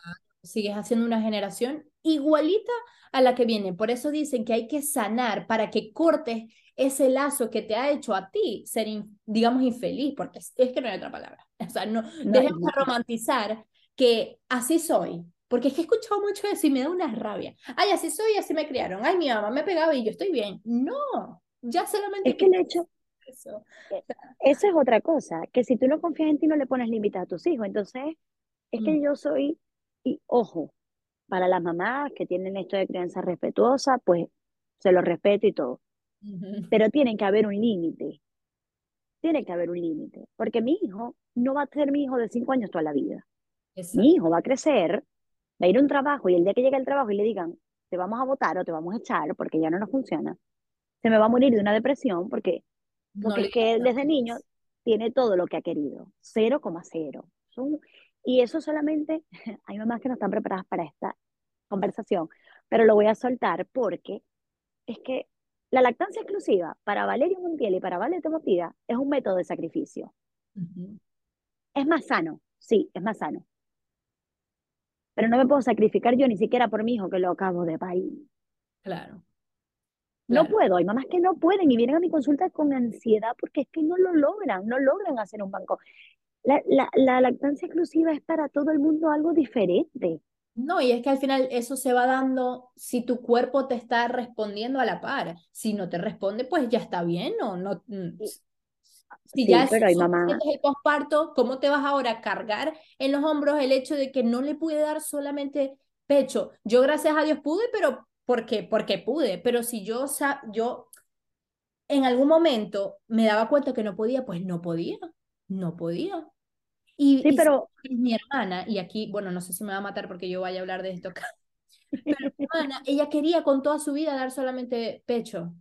Sigues haciendo una generación igualita a la que viene. Por eso dicen que hay que sanar para que cortes ese lazo que te ha hecho a ti ser, digamos, infeliz, porque es, que no hay otra palabra. (laughs) O sea, no, no dejemos de romantizar que así soy, porque es que he escuchado mucho eso y me da una rabia. Ay, así soy, así me criaron. Ay, mi mamá me pegaba y yo estoy bien. No, ya solamente... Es que el hecho... Eso. E, eso es otra cosa, que si tú no confías en ti no le pones límites a tus hijos. Entonces, es que mm. yo soy, y ojo, para las mamás que tienen esto de crianza respetuosa, pues se lo respeto y todo. Pero tiene que haber un límite. Tiene que haber un límite. Porque mi hijo no va a ser mi hijo de cinco años toda la vida. Mi hijo va a crecer, va a ir a un trabajo y el día que llegue al trabajo y le digan, te vamos a votar o te vamos a echar porque ya no nos funciona, se me va a morir de una depresión porque, porque es que desde niño tiene todo lo que ha querido. 0,0. Y eso solamente, (laughs) hay mamás que no están preparadas para esta conversación, pero lo voy a soltar porque es que la lactancia exclusiva para Valerio Montiel y para Valeria Tomotida es un método de sacrificio. Es más sano, sí, es más sano. Pero no me puedo sacrificar yo ni siquiera por mi hijo que lo acabo de parir. Claro. No puedo, hay mamás que no pueden y vienen a mi consulta con ansiedad porque es que no lo logran, no logran hacer un banco. La, la, la lactancia exclusiva es para todo el mundo algo diferente. No, y es que al final eso se va dando si tu cuerpo te está respondiendo a la par. Si no te responde, pues ya está bien, o no. Mm, si ya es, el posparto, ¿cómo te vas ahora a cargar en los hombros el hecho de que no le pude dar solamente pecho? Yo gracias a Dios pude, pero ¿por qué? Porque pude. Pero si yo, yo en algún momento me daba cuenta que no podía, pues no podía, no podía. Y, sí, pero... mi hermana, y aquí, bueno, no sé si me va a matar porque yo vaya a hablar de esto acá, pero mi hermana, (laughs) ella quería con toda su vida dar solamente pecho,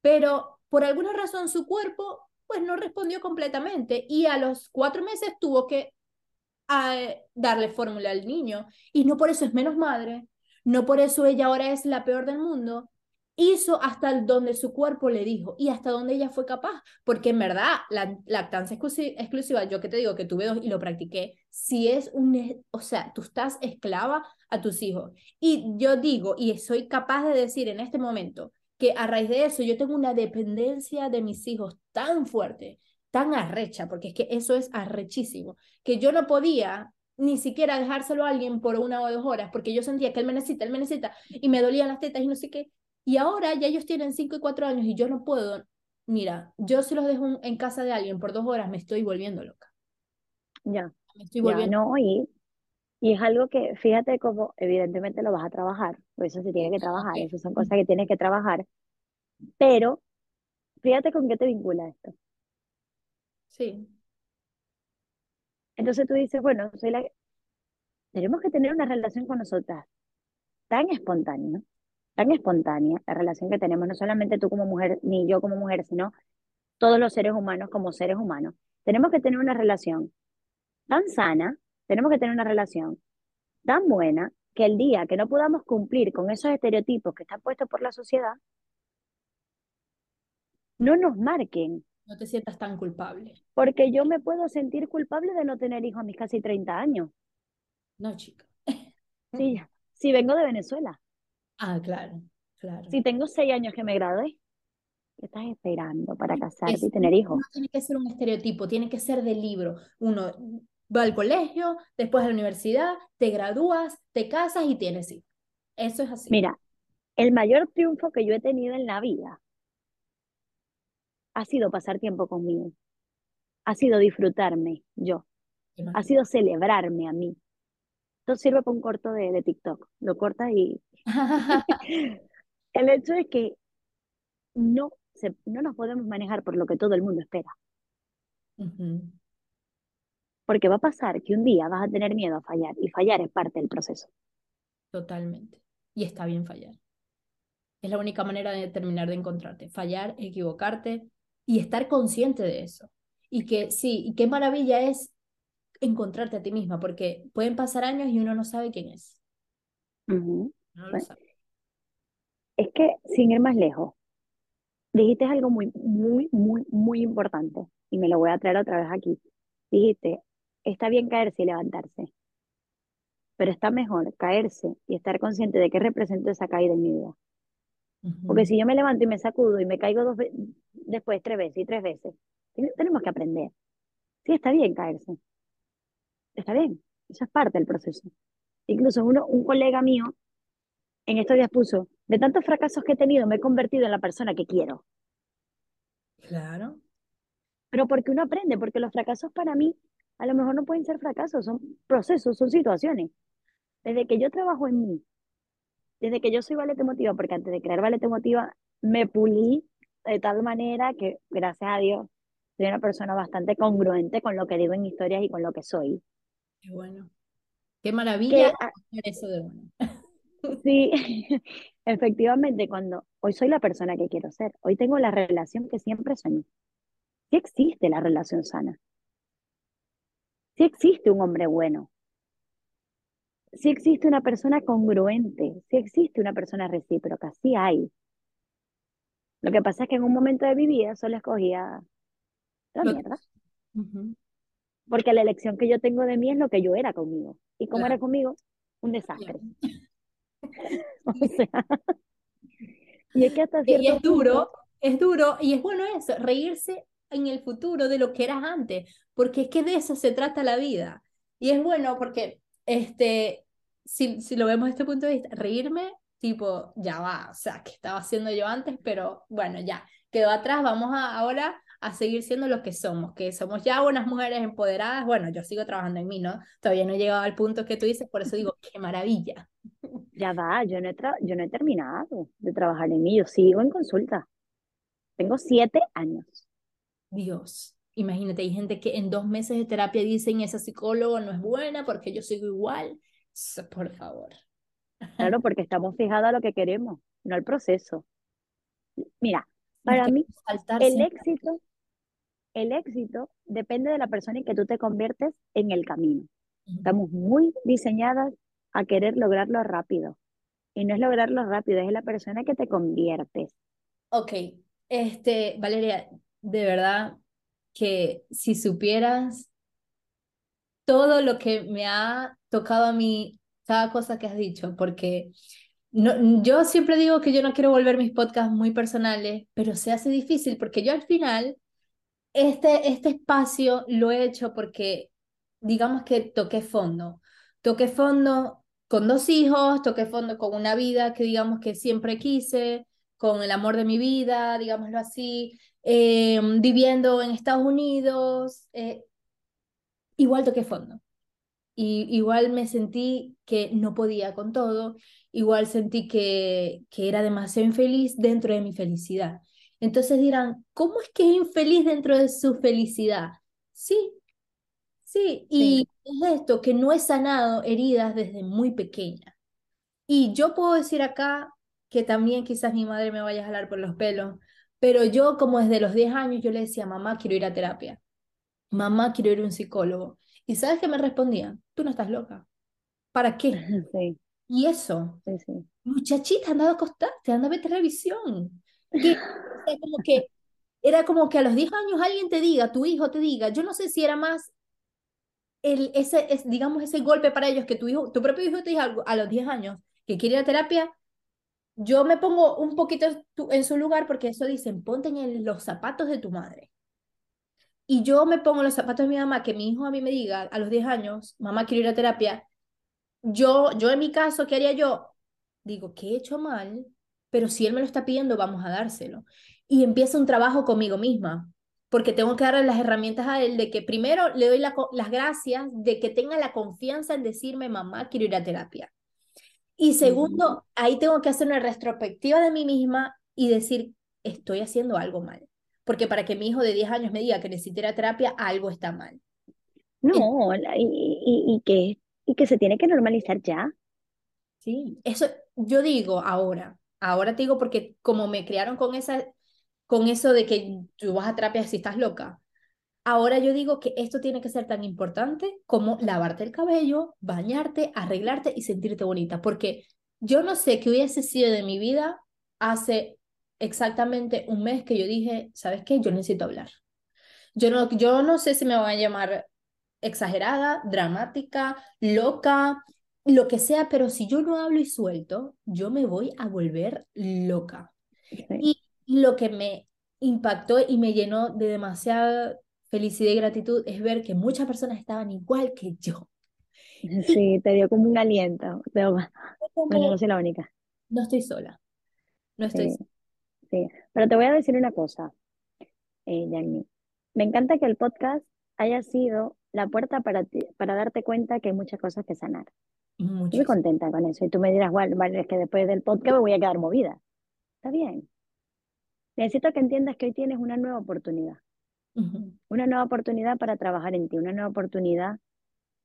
pero por alguna razón su cuerpo pues no respondió completamente y a los cuatro meses tuvo que ah, darle fórmula al niño y no por eso es menos madre, no por eso ella ahora es la peor del mundo, hizo hasta donde su cuerpo le dijo y hasta donde ella fue capaz, porque en verdad la lactancia exclusiva, yo que te digo que tuve dos y lo practiqué, si es un, o sea, tú estás esclava a tus hijos. Y yo digo, y soy capaz de decir en este momento, que a raíz de eso yo tengo una dependencia de mis hijos tan fuerte, tan arrecha, porque es que eso es arrechísimo, que yo no podía ni siquiera dejárselo a alguien por una o dos horas, porque yo sentía que él me necesita, él me necesita, y me dolían las tetas y no sé qué. Y ahora ya ellos tienen cinco y cuatro años y yo no puedo. Mira, yo si los dejo en casa de alguien por dos horas me estoy volviendo loca. Ya. Me estoy volviendo. Ya, no, y, y es algo que, fíjate cómo evidentemente lo vas a trabajar, por eso se tiene que trabajar, eso son cosas que tienes que trabajar, pero fíjate con qué te vincula esto. Sí. Entonces tú dices, bueno, soy la... tenemos que tener una relación con nosotras tan espontánea, tan espontánea, la relación que tenemos, no solamente tú como mujer, ni yo como mujer, sino todos los seres humanos como seres humanos. Tenemos que tener una relación tan sana, tenemos que tener una relación tan buena, que el día que no podamos cumplir con esos estereotipos que están puestos por la sociedad, no nos marquen no te sientas tan culpable. Porque yo me puedo sentir culpable de no tener hijos a mis casi 30 años. No, chica. Sí, si vengo de Venezuela. Ah, claro, claro. Si tengo seis años que me gradué, ¿qué estás esperando para casarte y tener hijos? No tiene que ser un estereotipo, tiene que ser del libro. Uno va al colegio, después a la universidad, te gradúas, te casas y tienes hijos. Eso es así. Mira, el mayor triunfo que yo he tenido en la vida ha sido pasar tiempo conmigo, ha sido disfrutarme yo, ha sido celebrarme a mí. Esto sirve para un corto de, de TikTok, lo cortas y... (laughs) el hecho es que no, se, no nos podemos manejar por lo que todo el mundo espera. Porque va a pasar que un día vas a tener miedo a fallar y fallar es parte del proceso. Totalmente. Y está bien fallar. Es la única manera de terminar de encontrarte. Fallar, equivocarte, y estar consciente de eso. Y que sí, y qué maravilla es encontrarte a ti misma, porque pueden pasar años y uno no sabe quién es. Es que, sin ir más lejos, dijiste algo muy, muy, muy, muy importante, y me lo voy a traer otra vez aquí. Dijiste, está bien caerse y levantarse, pero está mejor caerse y estar consciente de qué representa esa caída en mi vida. Porque si yo me levanto y me sacudo y me caigo dos después tres veces y tres veces, tenemos que aprender. Sí, está bien caerse. Está bien. Eso es parte del proceso. Incluso uno, un colega mío en estos días puso, de tantos fracasos que he tenido, me he convertido en la persona que quiero. Claro. Pero porque uno aprende, porque los fracasos para mí a lo mejor no pueden ser fracasos, son procesos, son situaciones. Desde que yo trabajo en mí, desde que yo soy Valete Emotiva, porque antes de crear Valete Emotiva me pulí de tal manera que, gracias a Dios, soy una persona bastante congruente con lo que digo en historias y con lo que soy. Qué bueno. Qué maravilla eso de bueno. (laughs) Sí, (laughs) efectivamente, cuando hoy soy la persona que quiero ser, hoy tengo la relación que siempre soñé. Sí existe la relación sana. Sí existe un hombre bueno si existe una persona congruente, si existe una persona recíproca, sí hay. Lo que pasa es que en un momento de mi vida solo escogía la mierda. Porque la elección que yo tengo de mí es lo que yo era conmigo. ¿Y cómo era conmigo? Un desastre. (laughs) o sea, y es que hasta y es duro, es duro, y es bueno eso, reírse en el futuro de lo que eras antes, porque es que de eso se trata la vida. Y es bueno porque este, si, si lo vemos desde este punto de vista, reírme, tipo, ya va, o sea, que estaba haciendo yo antes, pero bueno, ya, quedó atrás, vamos a, ahora a seguir siendo lo que somos, que somos ya unas mujeres empoderadas, bueno, yo sigo trabajando en mí, ¿no? Todavía no he llegado al punto que tú dices, por eso digo, qué maravilla. (laughs) Ya va, yo no he, yo no he terminado de trabajar en mí, yo sigo en consulta. Tengo siete años. Dios. Imagínate, hay gente que en dos meses de terapia dicen esa psicóloga no es buena porque yo sigo igual. Por favor. Claro, (laughs) porque estamos fijados a lo que queremos, no al proceso. Mira, para mí el éxito, el éxito depende de la persona en que tú te conviertes en el camino. Estamos muy diseñadas a querer lograrlo rápido. Y no es lograrlo rápido, es la persona que te conviertes. Ok, este, Valeria, de verdad, que si supieras todo lo que me ha tocado a mí, cada cosa que has dicho, porque no, yo siempre digo que yo no quiero volver mis podcasts muy personales, pero se hace difícil porque yo al final, este, este espacio lo he hecho porque digamos que toqué fondo. Toqué fondo con dos hijos, toqué fondo con una vida que digamos que siempre quise, con el amor de mi vida, digámoslo así, em, viviendo en Estados Unidos, eh, igual toqué fondo. Y igual me sentí que no podía con todo, igual sentí que, que era demasiado infeliz dentro de mi felicidad. Entonces dirán, ¿cómo es que es infeliz dentro de su felicidad? Sí, sí, y es esto, que no he sanado heridas desde muy pequeña. Y yo puedo decir acá que también quizás mi madre me vaya a jalar por los pelos, pero yo como desde los 10 años yo le decía, mamá, quiero ir a terapia, mamá, quiero ir a un psicólogo. ¿Y sabes qué me respondían? Tú no estás loca. ¿Para qué? (laughs) Sí. Y eso, sí, sí. muchachita, anda a acostarte, anda a ver televisión. Que, (laughs) como que, era como que a los 10 años alguien te diga, tu hijo te diga, yo no sé si era más el, ese, es, digamos, ese golpe para ellos que tu hijo, tu propio hijo te diga a los 10 años que quiere ir a terapia, yo me pongo un poquito en su lugar porque eso dicen, ponte en los zapatos de tu madre. Y yo me pongo en los zapatos de mi mamá, que mi hijo a mí me diga a los 10 años, mamá, quiero ir a terapia. Yo, yo en mi caso, ¿qué haría yo? Digo, ¿qué he hecho mal? Pero si él me lo está pidiendo, vamos a dárselo. Y empiezo un trabajo conmigo misma, porque tengo que darle las herramientas a él de que primero le doy las gracias de que tenga la confianza en decirme, mamá, quiero ir a terapia. Y segundo, ahí tengo que hacer una retrospectiva de mí misma y decir, estoy haciendo algo mal. Porque para que mi hijo de 10 años me diga que necesita terapia, algo está mal. No, y, y, que, y que se tiene que normalizar ya. Sí, eso yo digo ahora, ahora te digo porque como me criaron con, esa, con eso de que tú vas a terapia si estás loca, Ahora yo digo que esto tiene que ser tan importante como lavarte el cabello, bañarte, arreglarte y sentirte bonita, porque yo no sé qué hubiese sido de mi vida hace exactamente un mes que yo dije, ¿sabes qué? Yo necesito hablar. Yo no, yo no sé si me van a llamar exagerada, dramática, loca, lo que sea, pero si yo no hablo y suelto, yo me voy a volver loca. Y lo que me impactó y me llenó de demasiada felicidad y gratitud es ver que muchas personas estaban igual que yo. Sí, te dio como un aliento. Pero, bueno, no soy la única. No estoy sola. No estoy sí, Sí, pero te voy a decir una cosa, eh, Me encanta que el podcast haya sido la puerta para, ti, para darte cuenta que hay muchas cosas que sanar. Muy contenta con eso. Y tú me dirás, bueno, vale, es que después del podcast me voy a quedar movida. Está bien. Necesito que entiendas que hoy tienes una nueva oportunidad. Una nueva oportunidad para trabajar en ti, una nueva oportunidad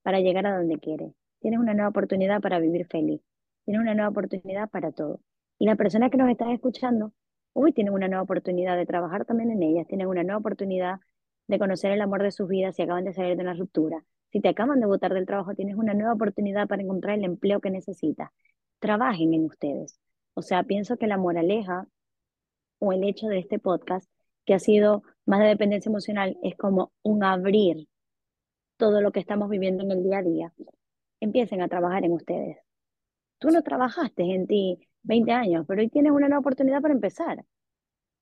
para llegar a donde quieres. Tienes una nueva oportunidad para vivir feliz. Tienes una nueva oportunidad para todo. Y las personas que nos están escuchando, hoy tienen una nueva oportunidad de trabajar también en ellas, tienen una nueva oportunidad de conocer el amor de sus vidas si acaban de salir de una ruptura. Si te acaban de botar del trabajo, tienes una nueva oportunidad para encontrar el empleo que necesitas. Trabajen en ustedes. O sea, pienso que la moraleja o el hecho de este podcast que ha sido más de dependencia emocional, es como un abrir todo lo que estamos viviendo en el día a día. Empiecen a trabajar en ustedes. Tú no trabajaste en ti 20 años, pero hoy tienes una nueva oportunidad para empezar.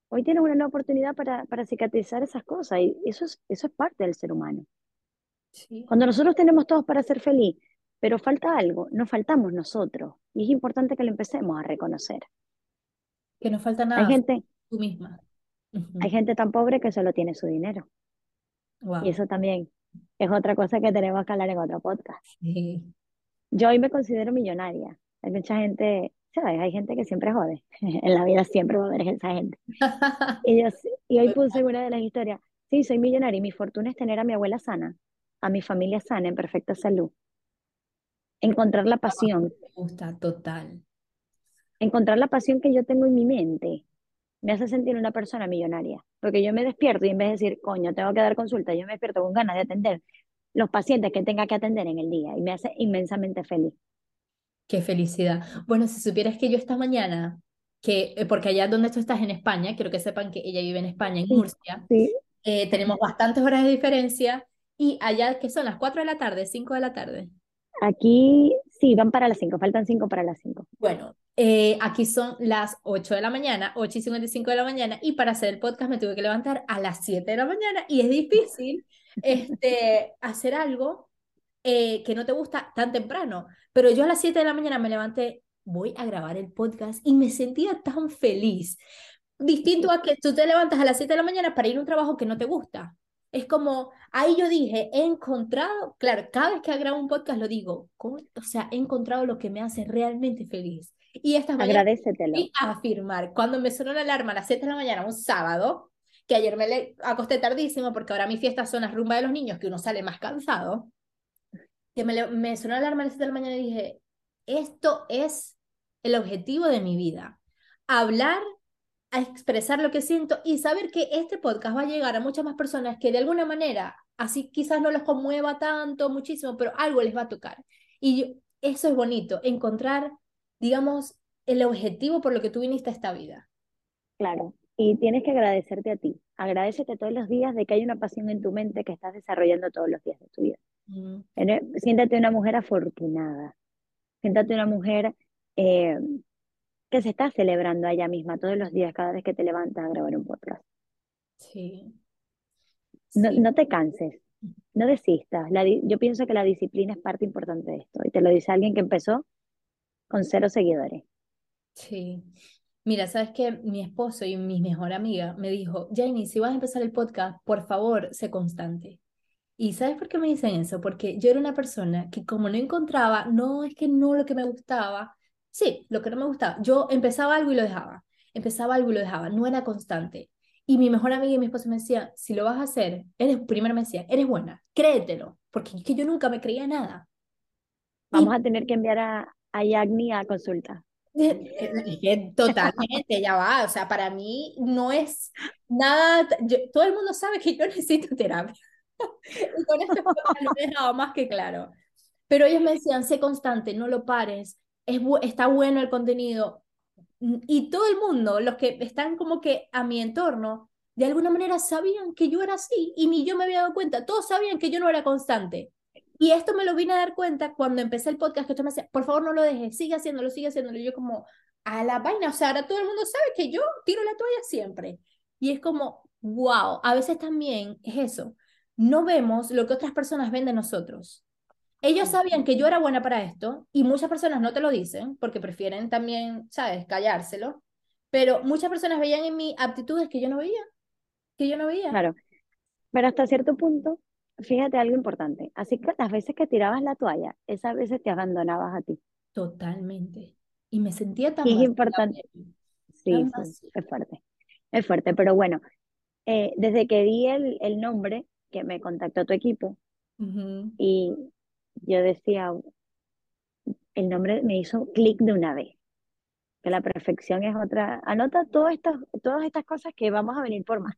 Hoy tienes una nueva oportunidad para, para cicatrizar esas cosas y eso es, eso es parte del ser humano. Cuando nosotros tenemos todos para ser feliz, pero falta algo, no faltamos nosotros. Y es importante que lo empecemos a reconocer. Que no falta nada. Hay gente, tú misma. Hay gente tan pobre que solo tiene su dinero. Y eso también es otra cosa que tenemos que hablar en otro podcast. Yo hoy me considero millonaria. Hay mucha gente, ¿sabes? Hay gente que siempre jode. (laughs) en la vida siempre va a haber esa gente. (laughs) y, yo, y hoy puse una de las historias. Sí, soy millonaria y mi fortuna es tener a mi abuela sana, a mi familia sana, en perfecta salud. Encontrar la pasión. Me gusta, total. Encontrar la pasión que yo tengo en mi mente me hace sentir una persona millonaria, porque yo me despierto y en vez de decir, coño, tengo que dar consulta, yo me despierto con ganas de atender los pacientes que tenga que atender en el día y me hace inmensamente feliz. Qué felicidad. Bueno, si supieras que yo esta mañana, que eh, porque allá donde tú estás en España, quiero que sepan que ella vive en España, en Murcia, sí. Eh, tenemos bastantes horas de diferencia y allá que son las 4 de la tarde, 5 de la tarde. Aquí sí, van para las 5, faltan 5 para las 5. Bueno, eh, aquí son las 8 de la mañana, 8 y 55 de la mañana, y para hacer el podcast me tuve que levantar a las 7 de la mañana y es difícil este, (laughs) hacer algo eh, que no te gusta tan temprano. Pero yo a las 7 de la mañana me levanté, voy a grabar el podcast y me sentía tan feliz. Distinto a que tú te levantas a las 7 de la mañana para ir a un trabajo que no te gusta. Es como, ahí yo dije, he encontrado, claro, cada vez que grabo un podcast lo digo, o sea, he encontrado lo que me hace realmente feliz. Y esta mañana y a afirmar, cuando me sonó la alarma a las 7 de la mañana, un sábado, que ayer me le acosté tardísimo porque ahora mi fiesta son las rumba de los niños, que uno sale más cansado, que me, me sonó la alarma a las 7 de la mañana y dije, esto es el objetivo de mi vida. Hablar a expresar lo que siento y saber que este podcast va a llegar a muchas más personas que de alguna manera, así quizás no los conmueva tanto, muchísimo, pero algo les va a tocar. Y eso es bonito, encontrar, digamos, el objetivo por lo que tú viniste a esta vida. Claro, y tienes que agradecerte a ti. Agradecete todos los días de que hay una pasión en tu mente que estás desarrollando todos los días de tu vida. Mm. Siéntate una mujer afortunada. Siéntate una mujer eh, que se está celebrando a ella misma todos los días, cada vez que te levantas a grabar un podcast. Sí. No, te canses, no desistas. yo pienso que la disciplina es parte importante de esto. Y te lo dice alguien que empezó con cero seguidores. Sí. Mira, sabes que mi esposo y mi mejor amiga me dijo, Jamie, si vas a empezar el podcast, por favor, sé constante. ¿Y sabes por qué me dicen eso? Porque yo era una persona que como no encontraba, no es que no lo que me gustaba, Sí, lo que no me gustaba. Yo empezaba algo y lo dejaba. Empezaba algo y lo dejaba. No era constante. Y mi mejor amiga y mi esposo me decían, si lo vas a hacer, eres, primero me decía, eres buena, créetelo, porque es que yo nunca me creía nada. Vamos a tener que enviar a, a Yagni a consulta. Totalmente, ya va. O sea, para mí no es nada. todo el mundo sabe que yo (laughs) necesito terapia. y con esto lo he dejado más que claro. Pero ellos me decían, sé constante, no lo pares, es, está bueno el contenido. Y todo el mundo, los que están como que a mi entorno, de alguna manera sabían que yo era así y ni yo me había dado cuenta. Todos sabían que yo no era constante. Y esto me lo vine a dar cuenta cuando empecé el podcast, que esto me decía, por favor no lo dejes, sigue haciéndolo, sigue haciéndolo. Y yo como, a la vaina, o sea, ahora todo el mundo sabe que yo tiro la toalla siempre. Y es como, wow, a veces también es eso. No vemos lo que otras personas ven de nosotros. Ellos sabían que yo era buena para esto y muchas personas no te lo dicen porque prefieren también, ¿sabes?, callárselo. Pero muchas personas veían en mí aptitudes que yo no veía, que yo no veía. Claro. Pero hasta cierto punto, fíjate algo importante. Así que las veces que tirabas la toalla, esas veces te abandonabas a ti. Totalmente. Y me sentía tan... Y es importante. Sí, sí, es fuerte. Es fuerte, pero bueno, eh, desde que di el, el nombre, que me contactó tu equipo, y yo decía, el nombre me hizo clic de una vez, que la perfección es otra. Anota todas estas, todas estas cosas que vamos a venir por más.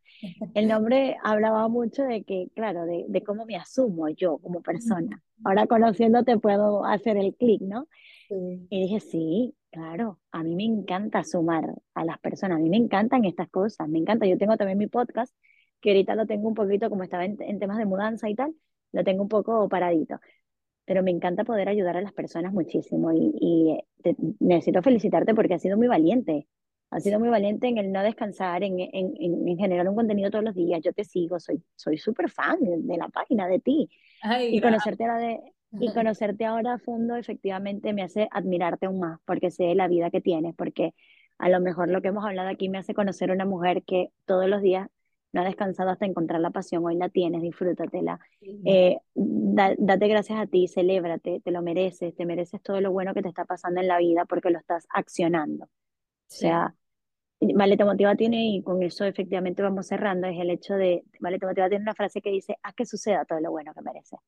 El (laughs) nombre hablaba mucho de que, claro, de, de cómo me asumo yo como persona. Ahora conociéndote puedo hacer el clic, ¿no? Y dije, sí, claro, a mí me encanta sumar a las personas, a mí me encantan estas cosas, me encanta. Yo tengo también mi podcast, que ahorita lo tengo un poquito, como estaba en, en temas de mudanza y tal, lo tengo un poco paradito pero me encanta poder ayudar a las personas muchísimo y, necesito felicitarte porque has sido muy valiente. Has sido muy valiente en el no descansar, en, en, en, generar un contenido todos los días. Yo te sigo, soy soy súper fan de, la página, de ti. y, conocerte ahora de, y conocerte ahora a fondo efectivamente me hace admirarte aún más porque sé la vida que tienes, porque a lo mejor lo que hemos hablado aquí me hace conocer una mujer que todos los días no has descansado hasta encontrar la pasión, hoy la tienes, disfrútatela. Eh, date gracias a ti, celébrate, te lo mereces, te mereces todo lo bueno que te está pasando en la vida porque lo estás accionando. O sea, Vale Te Motiva tiene, y con eso efectivamente vamos cerrando, es el hecho de, Vale Te Motiva tiene una frase que dice, haz que suceda todo lo bueno que mereces.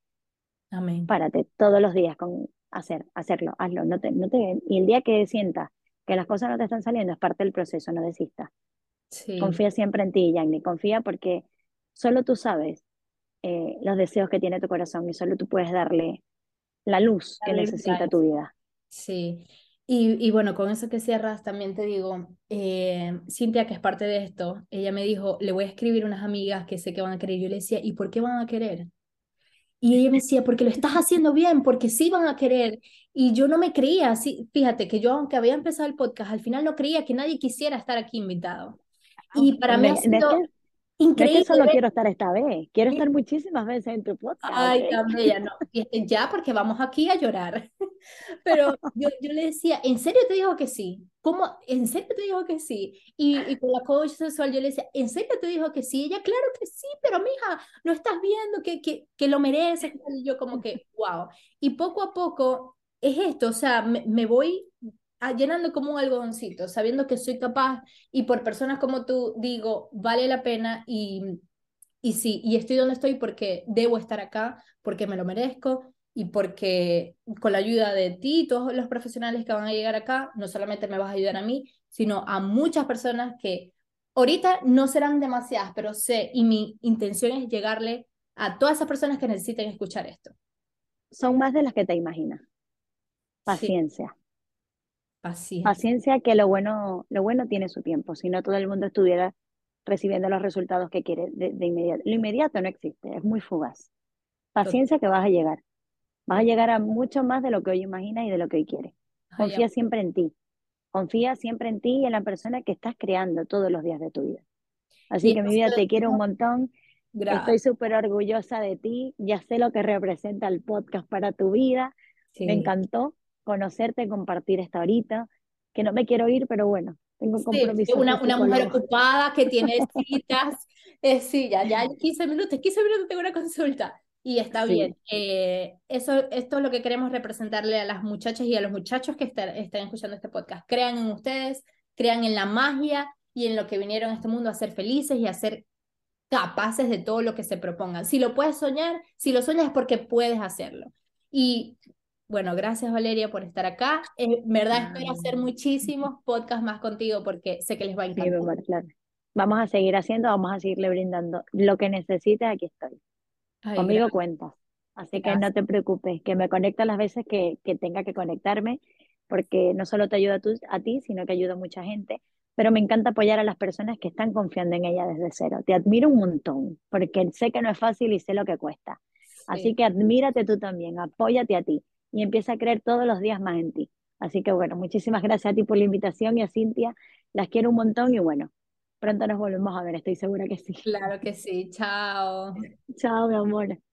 Amén. Párate todos los días con hacer, hacerlo, hazlo, no te, no te, y el día que sientas que las cosas no te están saliendo es parte del proceso, no desistas. Confía siempre en ti, Yanni. Confía porque solo tú sabes eh, los deseos que tiene tu corazón y solo tú puedes darle la luz que necesita tu vida. Sí. Y, y, bueno, con eso que cierras, también te digo, eh, Cintia, que es parte de esto, ella me dijo, le voy a escribir unas amigas que sé que van a querer. Yo le decía, ¿y por qué van a querer? Y ella me decía, porque lo estás haciendo bien, porque sí van a querer. Y yo no me creía, sí, fíjate que yo, aunque había empezado el podcast, al final no creía que nadie quisiera estar aquí invitado. Y para mí ha sido Increíble. No solo quiero estar esta vez, quiero estar muchísimas veces en tu podcast. Ay, también, no. Ya, porque vamos aquí a llorar. (laughs) Pero yo, yo le decía, ¿en serio te dijo que sí? ¿Cómo? ¿En serio te dijo que sí? Y, y con la coach sexual yo le decía, ¿en serio te dijo que sí? Ella, claro que sí, pero mija, no estás viendo que, que, que lo merece. Y yo como que, (laughs) wow. Y poco a poco es esto, o sea, me, me voy llenando como un algodoncito, sabiendo que soy capaz y por personas como tú digo, vale la pena y, y sí, y estoy donde estoy porque debo estar acá, porque me lo merezco y porque con la ayuda de ti y todos los profesionales que van a llegar acá, no solamente me vas a ayudar a mí, sino a muchas personas que ahorita no serán demasiadas, pero sé y mi intención es llegarle a todas esas personas que necesiten escuchar esto. Son más de las que te imaginas. Paciencia. Paciencia. Paciencia que lo bueno, lo bueno tiene su tiempo, si no todo el mundo estuviera recibiendo los resultados que quiere de, inmediato. Lo inmediato no existe, es muy fugaz. Paciencia que vas a llegar. Vas a llegar a mucho más de lo que hoy imaginas y de lo que hoy quieres. Confía siempre en ti. Confía siempre en ti y en la persona que estás creando todos los días de tu vida. Así que mi vida te quiero un montón. Estoy súper orgullosa de ti. Ya sé lo que representa el podcast para tu vida. Me encantó conocerte, compartir esta horita, que no me quiero ir, pero bueno, tengo compromiso. Sí, una, una mujer ocupada que tiene (laughs) citas, eh, sí, ya, ya 15 minutos, 15 minutos tengo una consulta. Y está bien. Eh, eso, esto es lo que queremos representarle a las muchachas y a los muchachos que están, están escuchando este podcast. Crean en ustedes, crean en la magia y en lo que vinieron a este mundo a ser felices y a ser capaces de todo lo que se propongan. Si lo puedes soñar, si lo sueñas es porque puedes hacerlo. Y bueno, gracias Valeria por estar acá. En verdad espero hacer muchísimos podcasts más contigo porque sé que les va a encantar. Vamos a seguir haciendo, vamos a seguirle brindando lo que necesites, aquí estoy. Conmigo cuentas. Así que no te preocupes, que me conecta las veces que, que tenga que conectarme, porque no solo te ayuda a, a ti, sino que ayuda a mucha gente. Pero me encanta apoyar a las personas que están confiando en ella desde cero. Te admiro un montón, porque sé que no es fácil y sé lo que cuesta. Así que admírate tú también, apóyate a ti y empieza a creer todos los días más en ti. Así que bueno, muchísimas gracias a ti por la invitación y a Cintia. Las quiero un montón y bueno, pronto nos volvemos a ver, estoy segura que sí. Claro que sí. Chao. (laughs) Chao, mi amor.